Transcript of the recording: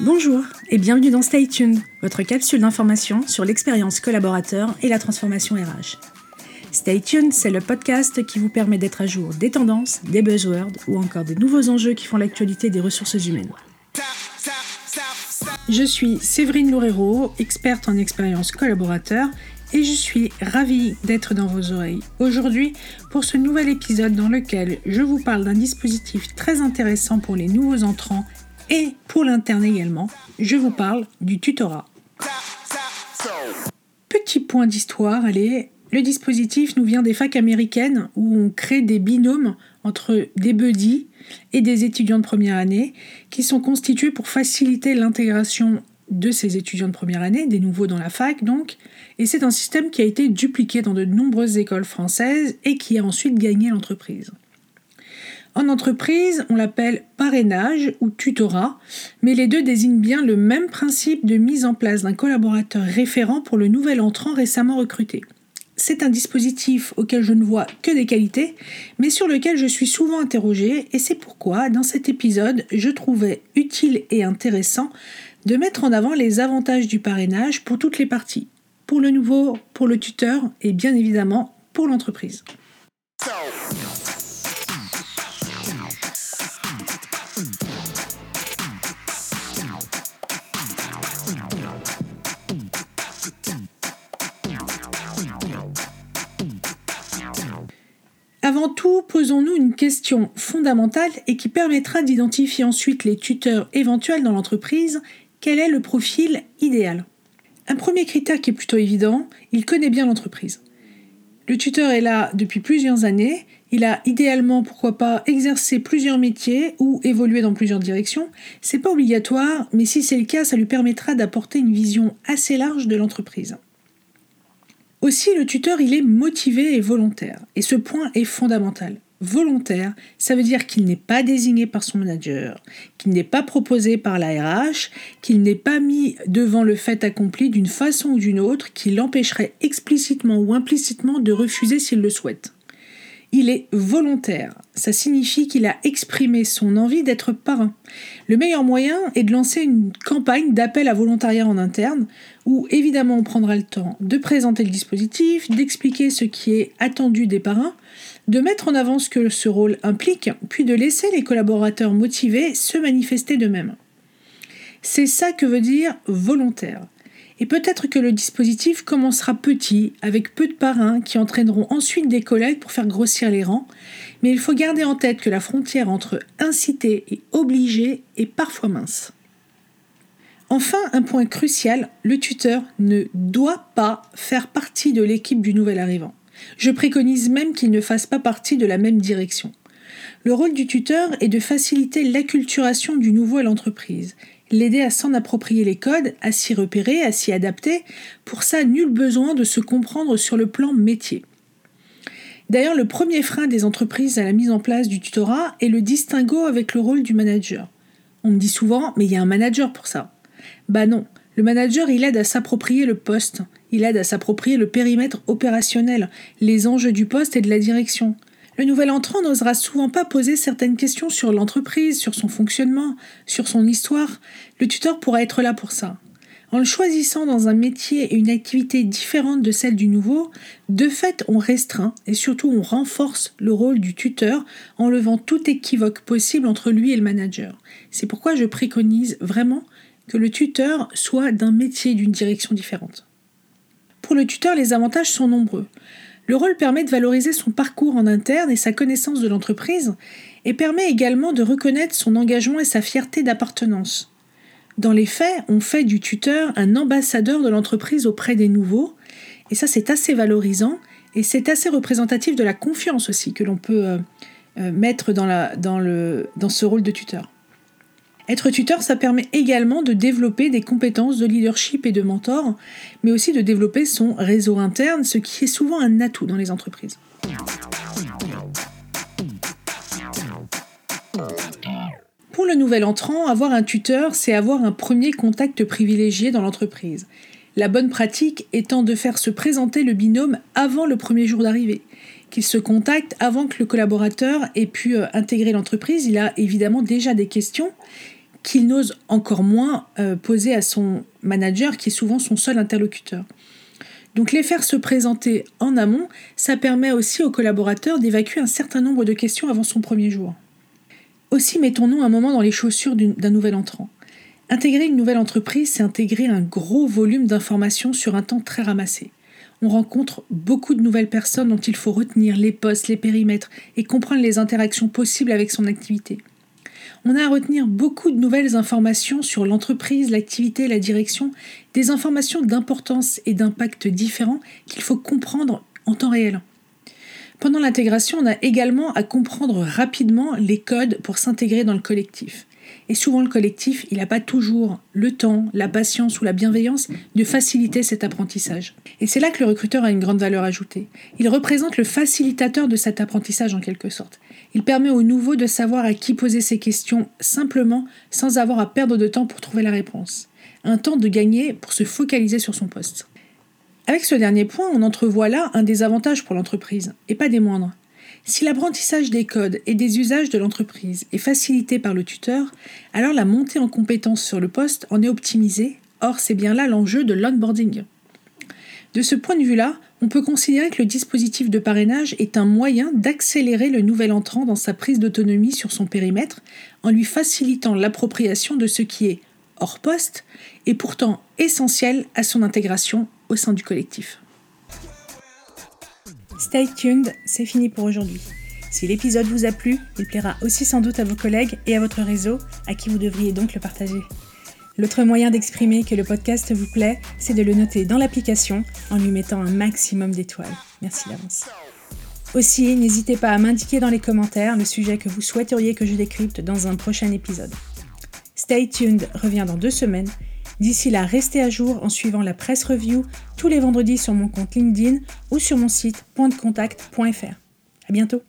Bonjour et bienvenue dans Stay Tuned, votre capsule d'information sur l'expérience collaborateur et la transformation RH. Stay Tuned, c'est le podcast qui vous permet d'être à jour des tendances, des buzzwords ou encore des nouveaux enjeux qui font l'actualité des ressources humaines. Je suis Séverine Loureiro, experte en expérience collaborateur et je suis ravie d'être dans vos oreilles aujourd'hui pour ce nouvel épisode dans lequel je vous parle d'un dispositif très intéressant pour les nouveaux entrants et pour l'interne également. Je vous parle du tutorat. Petit point d'histoire, allez, le dispositif nous vient des facs américaines où on crée des binômes entre des buddies et des étudiants de première année qui sont constitués pour faciliter l'intégration de ces étudiants de première année, des nouveaux dans la fac donc, et c'est un système qui a été dupliqué dans de nombreuses écoles françaises et qui a ensuite gagné l'entreprise. En entreprise, on l'appelle parrainage ou tutorat, mais les deux désignent bien le même principe de mise en place d'un collaborateur référent pour le nouvel entrant récemment recruté. C'est un dispositif auquel je ne vois que des qualités, mais sur lequel je suis souvent interrogée, et c'est pourquoi, dans cet épisode, je trouvais utile et intéressant de mettre en avant les avantages du parrainage pour toutes les parties, pour le nouveau, pour le tuteur et bien évidemment pour l'entreprise. Avant tout, posons-nous une question fondamentale et qui permettra d'identifier ensuite les tuteurs éventuels dans l'entreprise. Quel est le profil idéal? Un premier critère qui est plutôt évident, il connaît bien l'entreprise. Le tuteur est là depuis plusieurs années, il a idéalement, pourquoi pas, exercé plusieurs métiers ou évolué dans plusieurs directions. C'est pas obligatoire, mais si c'est le cas, ça lui permettra d'apporter une vision assez large de l'entreprise. Aussi, le tuteur, il est motivé et volontaire. Et ce point est fondamental. Volontaire, ça veut dire qu'il n'est pas désigné par son manager, qu'il n'est pas proposé par la RH, qu'il n'est pas mis devant le fait accompli d'une façon ou d'une autre qui l'empêcherait explicitement ou implicitement de refuser s'il le souhaite. Il est volontaire. Ça signifie qu'il a exprimé son envie d'être parrain. Le meilleur moyen est de lancer une campagne d'appel à volontariat en interne où évidemment on prendra le temps de présenter le dispositif, d'expliquer ce qui est attendu des parrains, de mettre en avant ce que ce rôle implique, puis de laisser les collaborateurs motivés se manifester d'eux-mêmes. C'est ça que veut dire volontaire. Et peut-être que le dispositif commencera petit, avec peu de parrains qui entraîneront ensuite des collègues pour faire grossir les rangs, mais il faut garder en tête que la frontière entre inciter et obliger est parfois mince. Enfin, un point crucial, le tuteur ne doit pas faire partie de l'équipe du nouvel arrivant. Je préconise même qu'il ne fasse pas partie de la même direction. Le rôle du tuteur est de faciliter l'acculturation du nouveau à l'entreprise l'aider à s'en approprier les codes, à s'y repérer, à s'y adapter. Pour ça, nul besoin de se comprendre sur le plan métier. D'ailleurs, le premier frein des entreprises à la mise en place du tutorat est le distinguo avec le rôle du manager. On me dit souvent, mais il y a un manager pour ça. Bah non, le manager, il aide à s'approprier le poste, il aide à s'approprier le périmètre opérationnel, les enjeux du poste et de la direction. Le nouvel entrant n'osera souvent pas poser certaines questions sur l'entreprise, sur son fonctionnement, sur son histoire. Le tuteur pourra être là pour ça. En le choisissant dans un métier et une activité différente de celle du nouveau, de fait on restreint et surtout on renforce le rôle du tuteur en levant tout équivoque possible entre lui et le manager. C'est pourquoi je préconise vraiment que le tuteur soit d'un métier d'une direction différente. Pour le tuteur, les avantages sont nombreux. Le rôle permet de valoriser son parcours en interne et sa connaissance de l'entreprise, et permet également de reconnaître son engagement et sa fierté d'appartenance. Dans les faits, on fait du tuteur un ambassadeur de l'entreprise auprès des nouveaux, et ça c'est assez valorisant, et c'est assez représentatif de la confiance aussi que l'on peut euh, euh, mettre dans, dans ce rôle de tuteur. Être tuteur, ça permet également de développer des compétences de leadership et de mentor, mais aussi de développer son réseau interne, ce qui est souvent un atout dans les entreprises. Pour le nouvel entrant, avoir un tuteur, c'est avoir un premier contact privilégié dans l'entreprise. La bonne pratique étant de faire se présenter le binôme avant le premier jour d'arrivée qu'il se contacte avant que le collaborateur ait pu euh, intégrer l'entreprise. Il a évidemment déjà des questions qu'il n'ose encore moins euh, poser à son manager, qui est souvent son seul interlocuteur. Donc les faire se présenter en amont, ça permet aussi aux collaborateurs d'évacuer un certain nombre de questions avant son premier jour. Aussi mettons-nous un moment dans les chaussures d'un nouvel entrant. Intégrer une nouvelle entreprise, c'est intégrer un gros volume d'informations sur un temps très ramassé. On rencontre beaucoup de nouvelles personnes dont il faut retenir les postes, les périmètres et comprendre les interactions possibles avec son activité. On a à retenir beaucoup de nouvelles informations sur l'entreprise, l'activité, la direction, des informations d'importance et d'impact différents qu'il faut comprendre en temps réel. Pendant l'intégration, on a également à comprendre rapidement les codes pour s'intégrer dans le collectif. Et souvent le collectif, il n'a pas toujours le temps, la patience ou la bienveillance de faciliter cet apprentissage. Et c'est là que le recruteur a une grande valeur ajoutée. Il représente le facilitateur de cet apprentissage en quelque sorte. Il permet aux nouveaux de savoir à qui poser ses questions simplement sans avoir à perdre de temps pour trouver la réponse. Un temps de gagner pour se focaliser sur son poste. Avec ce dernier point, on entrevoit là un des avantages pour l'entreprise, et pas des moindres. Si l'apprentissage des codes et des usages de l'entreprise est facilité par le tuteur, alors la montée en compétence sur le poste en est optimisée, or c'est bien là l'enjeu de l'onboarding. De ce point de vue-là, on peut considérer que le dispositif de parrainage est un moyen d'accélérer le nouvel entrant dans sa prise d'autonomie sur son périmètre en lui facilitant l'appropriation de ce qui est hors poste et pourtant essentiel à son intégration au sein du collectif. Stay tuned, c'est fini pour aujourd'hui. Si l'épisode vous a plu, il plaira aussi sans doute à vos collègues et à votre réseau, à qui vous devriez donc le partager. L'autre moyen d'exprimer que le podcast vous plaît, c'est de le noter dans l'application en lui mettant un maximum d'étoiles. Merci d'avance. Aussi, n'hésitez pas à m'indiquer dans les commentaires le sujet que vous souhaiteriez que je décrypte dans un prochain épisode. Stay tuned revient dans deux semaines D'ici là, restez à jour en suivant la presse review tous les vendredis sur mon compte LinkedIn ou sur mon site pointdecontact.fr. À bientôt.